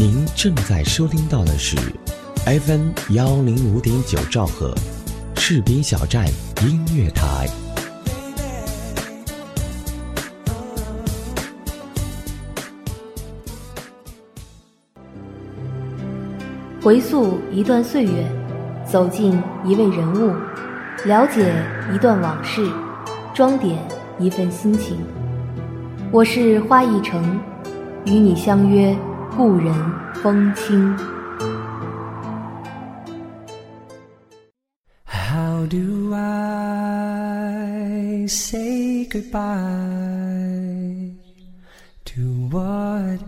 您正在收听到的是 FM 幺零五点九兆赫，士兵小站音乐台。回溯一段岁月，走进一位人物，了解一段往事，装点一份心情。我是花一城，与你相约故人风轻。How do I say goodbye to what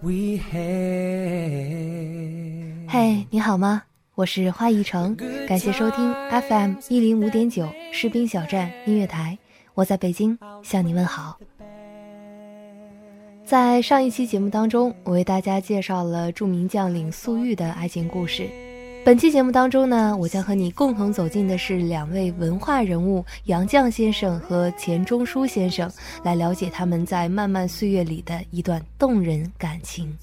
we had? 嘿，你好吗？我是花一城，感谢收听 FM 一零五点九士兵小站音乐台，我在北京向你问好。在上一期节目当中，我为大家介绍了著名将领粟裕的爱情故事。本期节目当中呢，我将和你共同走进的是两位文化人物杨绛先生和钱钟书先生，来了解他们在漫漫岁月里的一段动人感情。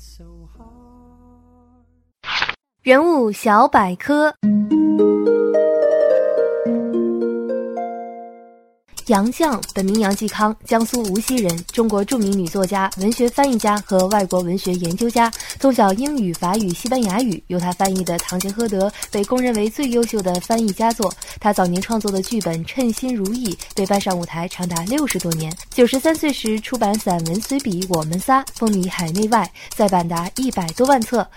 人物小百科。杨绛，本名杨继康，江苏无锡人，中国著名女作家、文学翻译家和外国文学研究家。从小英语、法语、西班牙语，由她翻译的《堂吉诃德》被公认为最优秀的翻译佳作。她早年创作的剧本《称心如意》被搬上舞台长达六十多年。九十三岁时出版散文随笔《我们仨》，风靡海内外，再版达一百多万册。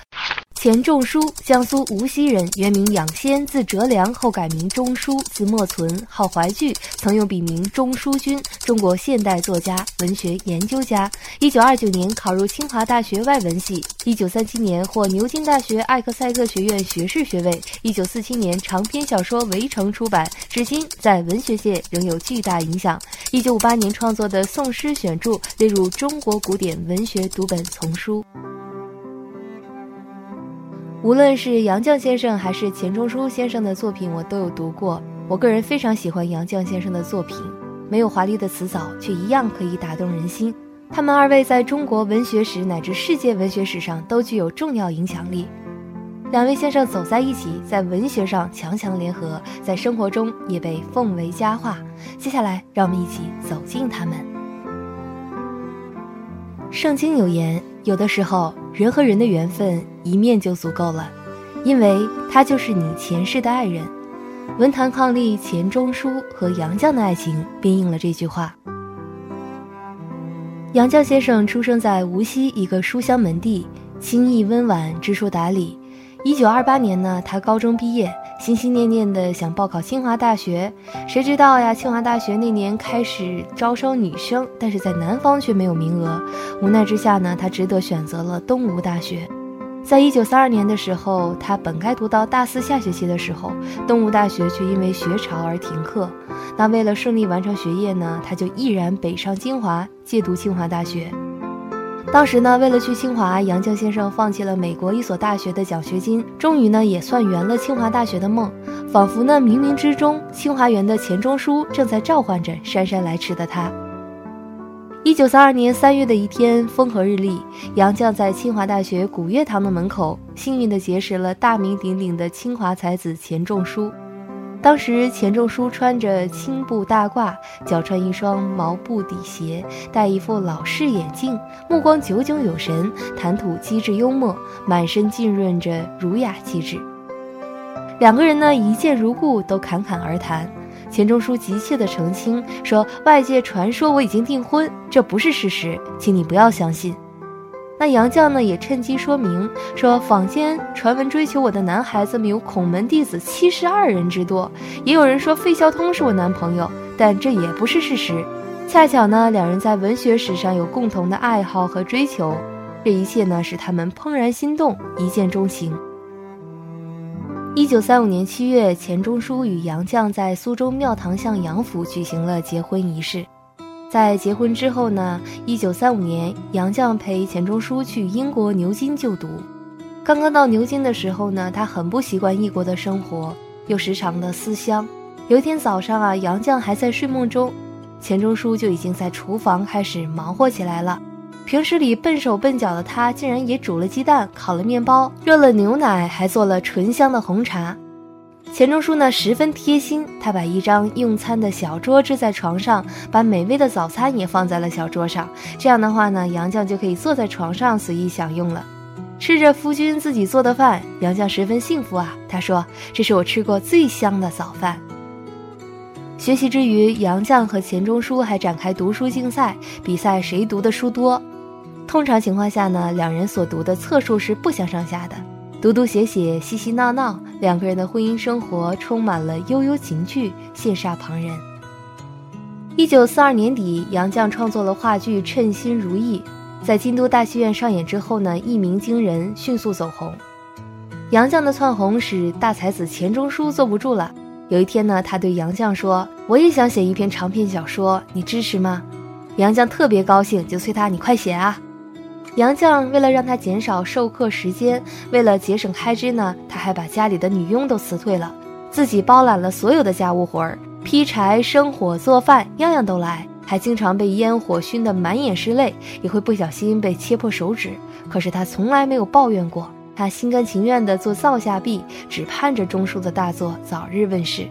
钱钟书，江苏无锡人，原名养先，字哲良，后改名钟书，字墨存，号怀巨，曾用笔名钟书君，中国现代作家、文学研究家。一九二九年考入清华大学外文系，一九三七年获牛津大学艾克塞特学院学士学位，一九四七年长篇小说《围城》出版，至今在文学界仍有巨大影响。一九五八年创作的《宋诗选注》列入中国古典文学读本丛书。无论是杨绛先生还是钱钟书先生的作品，我都有读过。我个人非常喜欢杨绛先生的作品，没有华丽的辞藻，却一样可以打动人心。他们二位在中国文学史乃至世界文学史上都具有重要影响力。两位先生走在一起，在文学上强强联合，在生活中也被奉为佳话。接下来，让我们一起走进他们。圣经有言，有的时候人和人的缘分一面就足够了，因为他就是你前世的爱人。文坛伉俪钱钟书和杨绛的爱情便应了这句话。杨绛先生出生在无锡一个书香门第，清逸温婉，知书达理。一九二八年呢，他高中毕业，心心念念的想报考清华大学，谁知道呀，清华大学那年开始招收女生，但是在南方却没有名额。无奈之下呢，他只得选择了东吴大学。在一九三二年的时候，他本该读到大四下学期的时候，东吴大学却因为学潮而停课。那为了顺利完成学业呢，他就毅然北上清华，借读清华大学。当时呢，为了去清华，杨绛先生放弃了美国一所大学的奖学金，终于呢也算圆了清华大学的梦。仿佛呢冥冥之中，清华园的钱钟书正在召唤着姗姗来迟的他。一九三二年三月的一天，风和日丽，杨绛在清华大学古月堂的门口，幸运地结识了大名鼎鼎的清华才子钱钟书。当时钱钟书穿着青布大褂，脚穿一双毛布底鞋，戴一副老式眼镜，目光炯炯有神，谈吐机智幽默，满身浸润着儒雅气质。两个人呢一见如故，都侃侃而谈。钱钟书急切地澄清说：“外界传说我已经订婚，这不是事实，请你不要相信。”那杨绛呢也趁机说明说，坊间传闻追求我的男孩子们有孔门弟子七十二人之多，也有人说费孝通是我男朋友，但这也不是事实。恰巧呢，两人在文学史上有共同的爱好和追求，这一切呢使他们怦然心动，一见钟情。一九三五年七月，钱钟书与杨绛在苏州庙堂巷杨府举行了结婚仪式。在结婚之后呢，一九三五年，杨绛陪钱钟书去英国牛津就读。刚刚到牛津的时候呢，他很不习惯异国的生活，又时常的思乡。有一天早上啊，杨绛还在睡梦中，钱钟书就已经在厨房开始忙活起来了。平时里笨手笨脚的他，竟然也煮了鸡蛋，烤了面包，热了牛奶，还做了醇香的红茶。钱钟书呢十分贴心，他把一张用餐的小桌支在床上，把美味的早餐也放在了小桌上。这样的话呢，杨绛就可以坐在床上随意享用了。吃着夫君自己做的饭，杨绛十分幸福啊。他说：“这是我吃过最香的早饭。”学习之余，杨绛和钱钟书还展开读书竞赛，比赛谁读的书多。通常情况下呢，两人所读的册数是不相上下的。读读写写，嬉嬉闹闹，两个人的婚姻生活充满了悠悠情趣，羡煞旁人。一九四二年底，杨绛创作了话剧《称心如意》，在京都大戏院上演之后呢，一鸣惊人，迅速走红。杨绛的窜红使大才子钱钟书坐不住了。有一天呢，他对杨绛说：“我也想写一篇长篇小说，你支持吗？”杨绛特别高兴，就催他：“你快写啊！”杨绛为了让他减少授课时间，为了节省开支呢，他还把家里的女佣都辞退了，自己包揽了所有的家务活儿，劈柴、生火、做饭，样样都来，还经常被烟火熏得满眼是泪，也会不小心被切破手指。可是他从来没有抱怨过，他心甘情愿地做灶下婢，只盼着钟书的大作早日问世。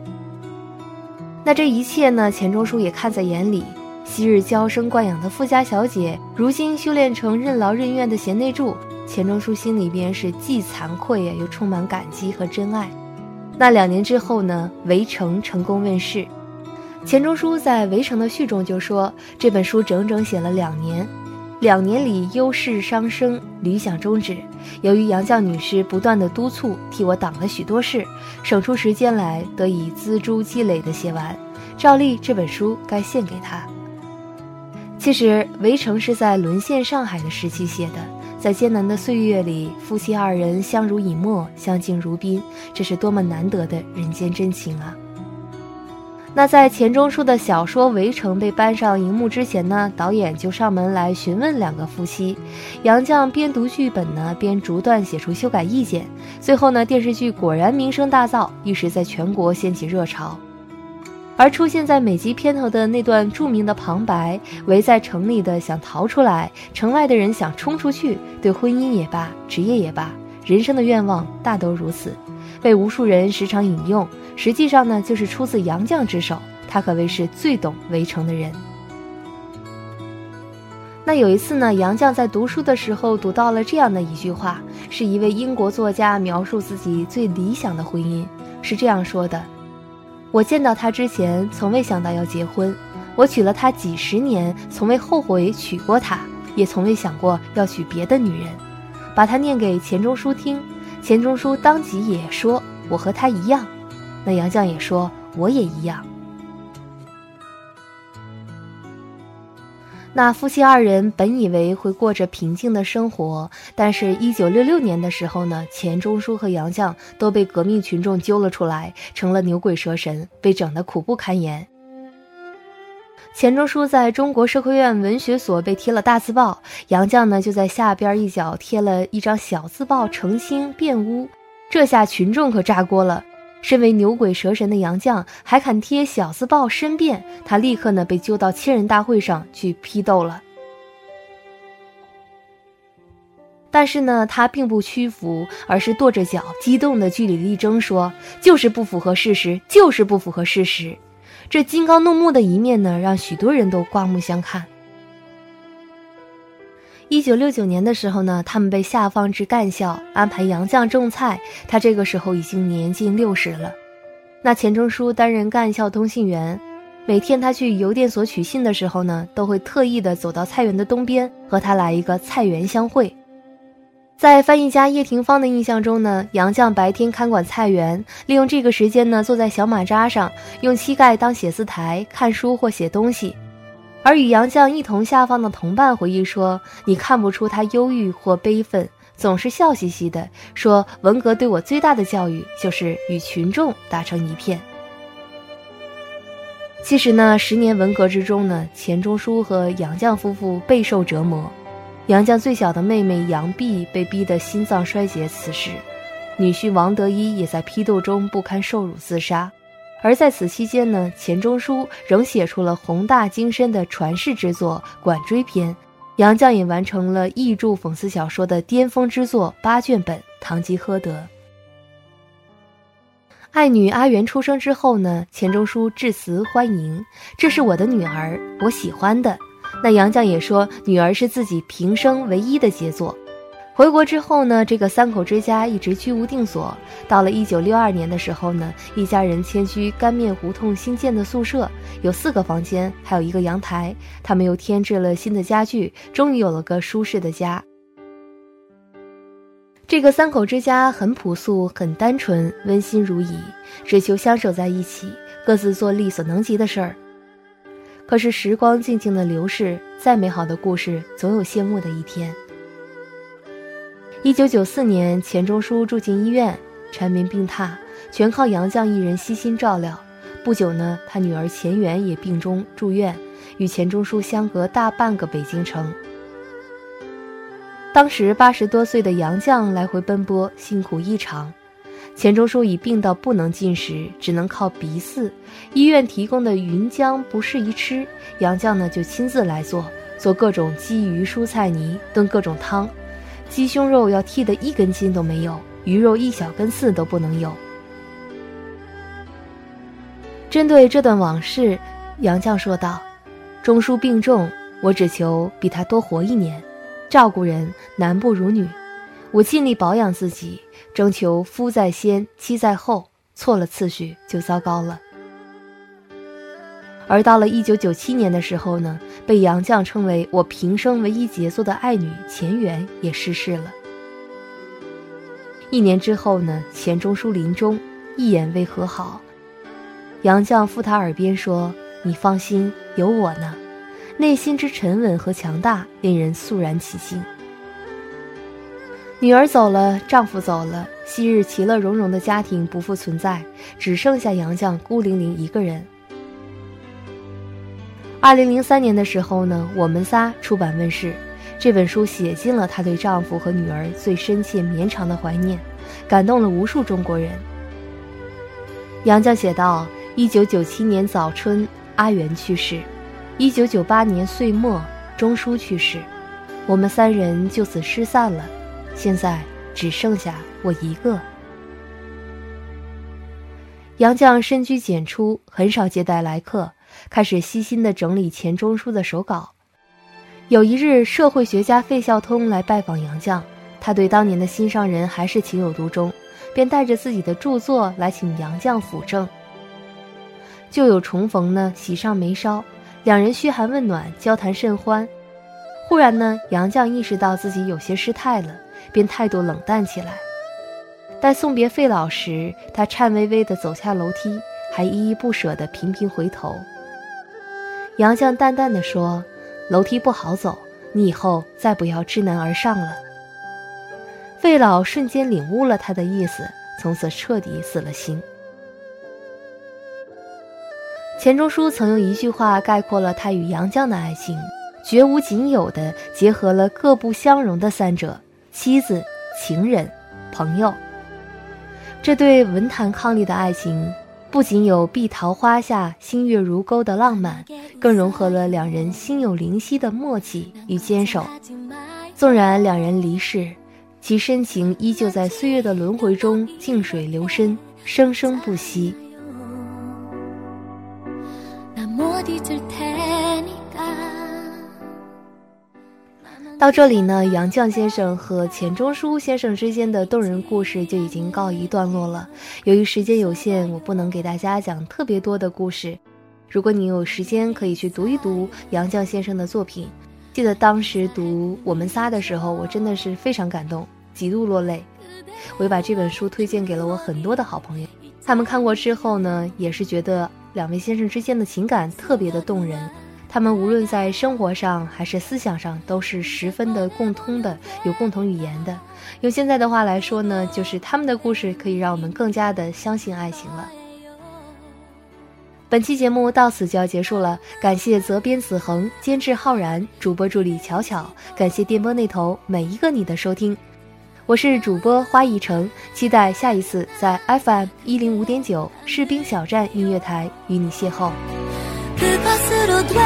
那这一切呢，钱钟书也看在眼里。昔日娇生惯养的富家小姐，如今修炼成任劳任怨的贤内助，钱钟书心里边是既惭愧呀，又充满感激和真爱。那两年之后呢，《围城》成功问世。钱钟书在《围城》的序中就说，这本书整整写了两年，两年里忧事伤生，理想终止。由于杨绛女士不断的督促，替我挡了许多事，省出时间来，得以锱铢积累的写完。照例这本书该献给她。其实，《围城》是在沦陷上海的时期写的，在艰难的岁月里，夫妻二人相濡以沫，相敬如宾，这是多么难得的人间真情啊！那在钱钟书的小说《围城》被搬上荧幕之前呢，导演就上门来询问两个夫妻，杨绛边读剧本呢，边逐段写出修改意见，最后呢，电视剧果然名声大噪，一时在全国掀起热潮。而出现在每集片头的那段著名的旁白，围在城里的想逃出来，城外的人想冲出去。对婚姻也罢，职业也罢，人生的愿望大都如此，被无数人时常引用。实际上呢，就是出自杨绛之手，他可谓是最懂围城的人。那有一次呢，杨绛在读书的时候读到了这样的一句话，是一位英国作家描述自己最理想的婚姻，是这样说的。我见到他之前，从未想到要结婚。我娶了她几十年，从未后悔娶过她，也从未想过要娶别的女人。把她念给钱钟书听，钱钟书当即也说：“我和她一样。”那杨绛也说：“我也一样。”那夫妻二人本以为会过着平静的生活，但是，一九六六年的时候呢，钱钟书和杨绛都被革命群众揪了出来，成了牛鬼蛇神，被整得苦不堪言。钱钟书在中国社科院文学所被贴了大字报，杨绛呢就在下边一角贴了一张小字报澄清辩污，这下群众可炸锅了。身为牛鬼蛇神的杨绛还敢贴小字报申辩，他立刻呢被揪到千人大会上去批斗了。但是呢，他并不屈服，而是跺着脚，激动的据理力争，说就是不符合事实，就是不符合事实。这金刚怒目的一面呢，让许多人都刮目相看。一九六九年的时候呢，他们被下放至干校，安排杨绛种菜。他这个时候已经年近六十了。那钱钟书担任干校通信员，每天他去邮电所取信的时候呢，都会特意的走到菜园的东边，和他来一个菜园相会。在翻译家叶廷芳的印象中呢，杨绛白天看管菜园，利用这个时间呢，坐在小马扎上，用膝盖当写字台，看书或写东西。而与杨绛一同下放的同伴回忆说：“你看不出他忧郁或悲愤，总是笑嘻嘻的。说文革对我最大的教育就是与群众打成一片。”其实呢，十年文革之中呢，钱钟书和杨绛夫妇备受折磨。杨绛最小的妹妹杨碧被逼得心脏衰竭辞世，女婿王德一也在批斗中不堪受辱自杀。而在此期间呢，钱钟书仍写出了宏大精深的传世之作《管锥篇》，杨绛也完成了译著讽刺小说的巅峰之作八卷本《堂吉诃德》。爱女阿元出生之后呢，钱钟书致辞欢迎，这是我的女儿，我喜欢的。那杨绛也说，女儿是自己平生唯一的杰作。回国之后呢，这个三口之家一直居无定所。到了一九六二年的时候呢，一家人迁居干面胡同新建的宿舍，有四个房间，还有一个阳台。他们又添置了新的家具，终于有了个舒适的家。这个三口之家很朴素，很单纯，温馨如蚁，只求相守在一起，各自做力所能及的事儿。可是时光静静的流逝，再美好的故事总有谢幕的一天。一九九四年，钱钟书住进医院，缠绵病榻，全靠杨绛一人悉心照料。不久呢，他女儿钱媛也病中住院，与钱钟书相隔大半个北京城。当时八十多岁的杨绛来回奔波，辛苦异常。钱钟书已病到不能进食，只能靠鼻饲。医院提供的云浆不适宜吃，杨绛呢就亲自来做，做各种鲫鱼蔬菜泥，炖各种汤。鸡胸肉要剔得一根筋都没有，鱼肉一小根刺都不能有。针对这段往事，杨绛说道：“钟书病重，我只求比他多活一年。照顾人男不如女，我尽力保养自己，征求夫在先，妻在后，错了次序就糟糕了。”而到了一九九七年的时候呢，被杨绛称为我平生唯一杰作的爱女钱媛也逝世了。一年之后呢，钱钟书临终，一言未和好。杨绛附他耳边说：“你放心，有我呢。”内心之沉稳和强大，令人肃然起敬。女儿走了，丈夫走了，昔日其乐融融的家庭不复存在，只剩下杨绛孤零零一个人。二零零三年的时候呢，我们仨出版问世，这本书写尽了她对丈夫和女儿最深切绵长的怀念，感动了无数中国人。杨绛写道：一九九七年早春，阿元去世；一九九八年岁末，钟书去世，我们三人就此失散了，现在只剩下我一个。杨绛深居简出，很少接待来客。开始细心地整理钱钟书的手稿。有一日，社会学家费孝通来拜访杨绛，他对当年的心上人还是情有独钟，便带着自己的著作来请杨绛辅政。旧友重逢呢，喜上眉梢，两人嘘寒问暖，交谈甚欢。忽然呢，杨绛意识到自己有些失态了，便态度冷淡起来。待送别费老时，他颤巍巍地走下楼梯，还依依不舍地频频回头。杨绛淡淡的说：“楼梯不好走，你以后再不要知难而上了。”费老瞬间领悟了他的意思，从此彻底死了心。钱钟书曾用一句话概括了他与杨绛的爱情：绝无仅有的结合了各不相容的三者——妻子、情人、朋友。这对文坛伉俪的爱情。不仅有碧桃花下星月如钩的浪漫，更融合了两人心有灵犀的默契与坚守。纵然两人离世，其深情依旧在岁月的轮回中静水流深，生生不息。到这里呢，杨绛先生和钱钟书先生之间的动人故事就已经告一段落了。由于时间有限，我不能给大家讲特别多的故事。如果你有时间，可以去读一读杨绛先生的作品。记得当时读《我们仨》的时候，我真的是非常感动，极度落泪。我又把这本书推荐给了我很多的好朋友，他们看过之后呢，也是觉得两位先生之间的情感特别的动人。他们无论在生活上还是思想上，都是十分的共通的，有共同语言的。用现在的话来说呢，就是他们的故事可以让我们更加的相信爱情了。本期节目到此就要结束了，感谢责编子恒、监制浩然、主播助理巧巧，感谢电波那头每一个你的收听。我是主播花一成，期待下一次在 FM 一零五点九士兵小站音乐台与你邂逅。 것으로 되어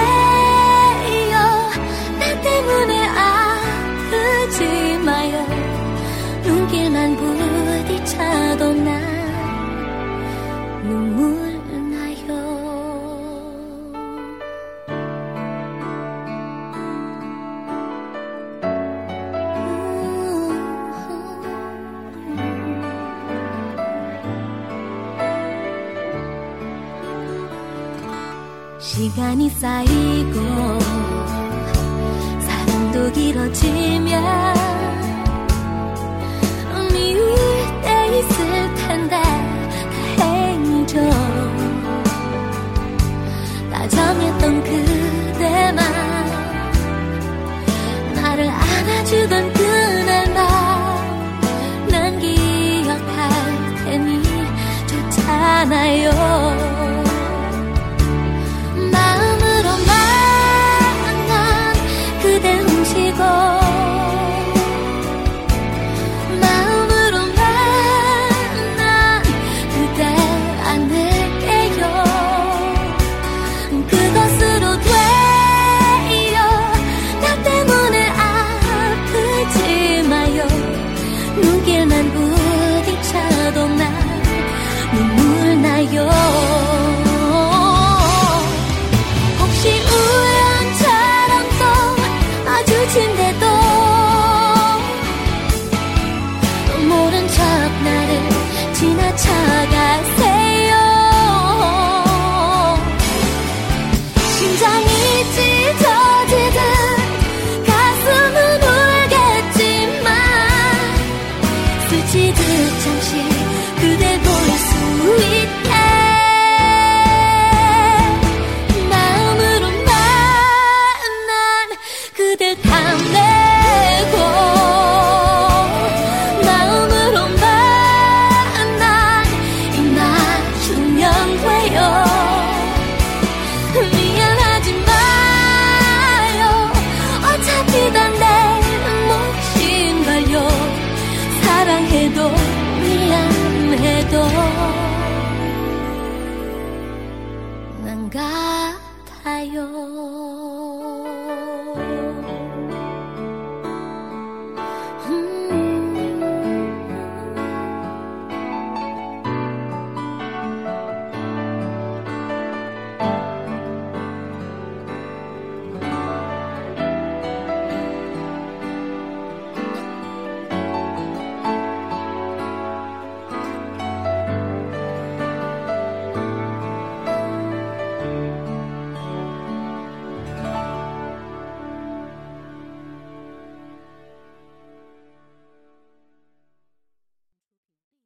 나 때문에 아프지 마요. 눈길만 부딪혀도 나 시간이 쌓이고 사랑도 길어지면 미울 때 있을 텐데 다행이죠. 다정했던 그대만 나를 안아주던 그날만 난 기억할 테니 좋잖아요.